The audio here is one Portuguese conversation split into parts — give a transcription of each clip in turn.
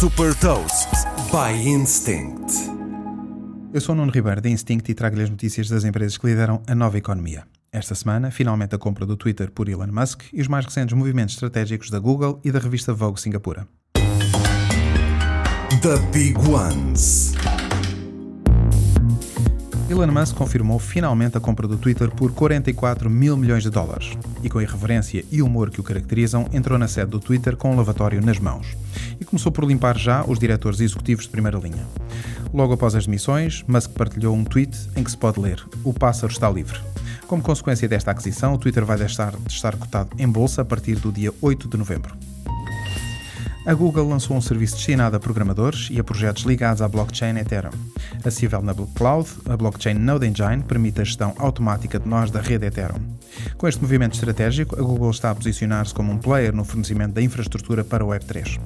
Super Toast by Instinct. Eu sou o Nuno Ribeiro da Instinct e trago-lhe as notícias das empresas que lideram a nova economia. Esta semana, finalmente a compra do Twitter por Elon Musk e os mais recentes movimentos estratégicos da Google e da revista Vogue Singapura. The Big Ones. Elon Musk confirmou finalmente a compra do Twitter por 44 mil milhões de dólares e, com a irreverência e humor que o caracterizam, entrou na sede do Twitter com um lavatório nas mãos e começou por limpar já os diretores executivos de primeira linha. Logo após as demissões, Musk partilhou um tweet em que se pode ler: O pássaro está livre. Como consequência desta aquisição, o Twitter vai deixar de estar cotado em bolsa a partir do dia 8 de novembro. A Google lançou um serviço destinado a programadores e a projetos ligados à blockchain Ethereum. Acessível na Cloud, a blockchain Node Engine permite a gestão automática de nós da rede Ethereum. Com este movimento estratégico, a Google está a posicionar-se como um player no fornecimento da infraestrutura para o Web3.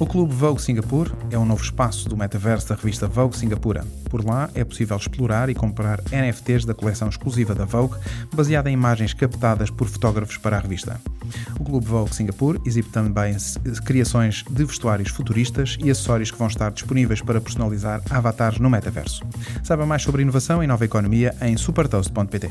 O Clube Vogue Singapore é um novo espaço do metaverso da revista Vogue Singapura. Por lá é possível explorar e comprar NFTs da coleção exclusiva da Vogue, baseada em imagens captadas por fotógrafos para a revista. O Clube Vogue Singapore exibe também criações de vestuários futuristas e acessórios que vão estar disponíveis para personalizar avatares no metaverso. Saiba mais sobre inovação e nova economia em supertoast.pt.